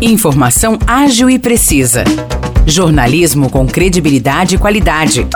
Informação ágil e precisa. Jornalismo com credibilidade e qualidade.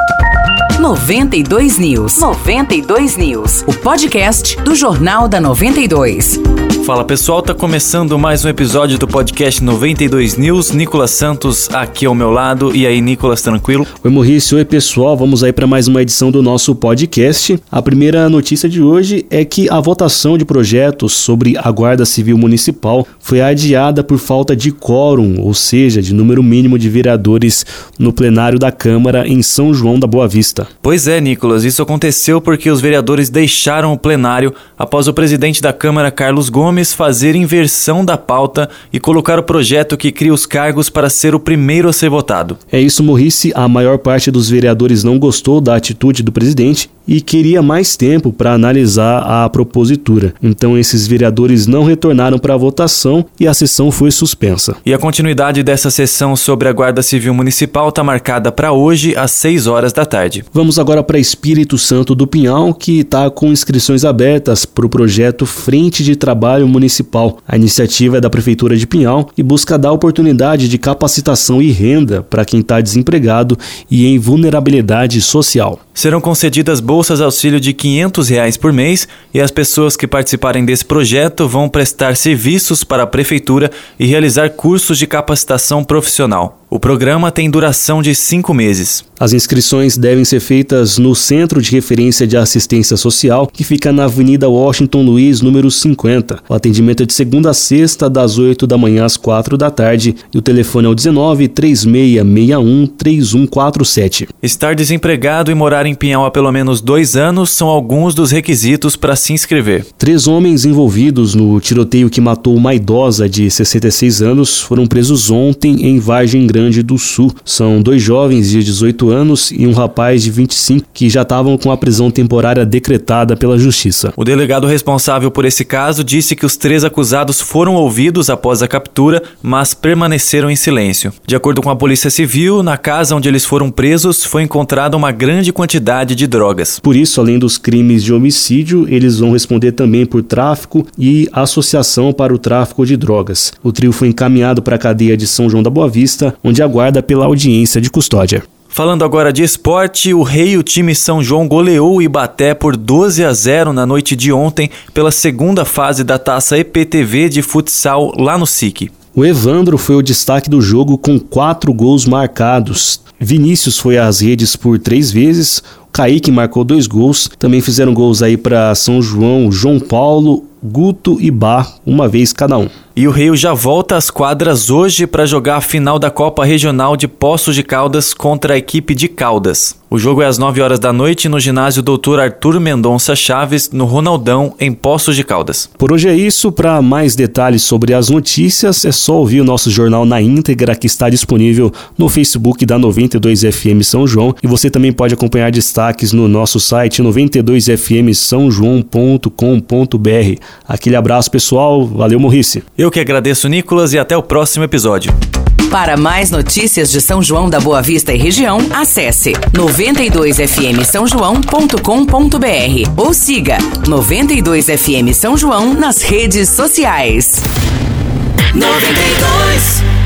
92 News. 92 News. O podcast do Jornal da 92. Fala pessoal, tá começando mais um episódio do podcast 92 News. Nicolas Santos aqui ao meu lado. E aí, Nicolas, tranquilo? Oi, Maurício. Oi, pessoal. Vamos aí para mais uma edição do nosso podcast. A primeira notícia de hoje é que a votação de projetos sobre a Guarda Civil Municipal foi adiada por falta de quórum, ou seja, de número mínimo de vereadores no plenário da Câmara em São João da Boa Vista. Pois é, Nicolas. Isso aconteceu porque os vereadores deixaram o plenário após o presidente da Câmara, Carlos Gomes, fazer inversão da pauta e colocar o projeto que cria os cargos para ser o primeiro a ser votado. É isso, Morrice. A maior parte dos vereadores não gostou da atitude do presidente e queria mais tempo para analisar a propositura. Então esses vereadores não retornaram para a votação e a sessão foi suspensa. E a continuidade dessa sessão sobre a Guarda Civil Municipal está marcada para hoje às 6 horas da tarde. Vamos agora para Espírito Santo do Pinhal, que está com inscrições abertas para o projeto Frente de Trabalho Municipal. A iniciativa é da Prefeitura de Pinhal e busca dar oportunidade de capacitação e renda para quem está desempregado e em vulnerabilidade social. Serão concedidas bolsas auxílio de 500 reais por mês e as pessoas que participarem desse projeto vão prestar serviços para a Prefeitura e realizar cursos de capacitação profissional. O programa tem duração de cinco meses. As inscrições devem ser feitas no Centro de Referência de Assistência Social, que fica na Avenida Washington Luiz, número 50. O atendimento é de segunda a sexta, das 8 da manhã às 4 da tarde, e o telefone é o 19 3661 3147. Estar desempregado e morar em Pinhal há pelo menos dois anos são alguns dos requisitos para se inscrever. Três homens envolvidos no tiroteio que matou uma idosa de 66 anos foram presos ontem em Vargem Grande Grande do Sul. São dois jovens de 18 anos e um rapaz de 25 que já estavam com a prisão temporária decretada pela Justiça. O delegado responsável por esse caso disse que os três acusados foram ouvidos após a captura, mas permaneceram em silêncio. De acordo com a Polícia Civil, na casa onde eles foram presos foi encontrada uma grande quantidade de drogas. Por isso, além dos crimes de homicídio, eles vão responder também por tráfico e associação para o tráfico de drogas. O trio foi encaminhado para a cadeia de São João da Boa Vista, onde aguarda pela audiência de custódia. Falando agora de esporte, o Rei e o time São João goleou o Ibaté por 12 a 0 na noite de ontem pela segunda fase da Taça EPTV de futsal lá no SIC. O Evandro foi o destaque do jogo com quatro gols marcados. Vinícius foi às redes por três vezes, Kaique marcou dois gols. Também fizeram gols aí para São João, João Paulo, Guto e Bar, uma vez cada um. E o Rio já volta às quadras hoje para jogar a final da Copa Regional de Poços de Caldas contra a equipe de Caldas. O jogo é às 9 horas da noite no ginásio Dr. Arthur Mendonça Chaves, no Ronaldão, em Poços de Caldas. Por hoje é isso. Para mais detalhes sobre as notícias, é só ouvir o nosso jornal na íntegra que está disponível no Facebook da 92 FM São João. E você também pode acompanhar destaques no nosso site 92fmsãojoão.com.br. Aquele abraço, pessoal. Valeu, Morrice. Eu que agradeço, Nicolas, e até o próximo episódio. Para mais notícias de São João da Boa Vista e região, acesse 92fm São João.com.br ou siga 92fm São João nas redes sociais. 92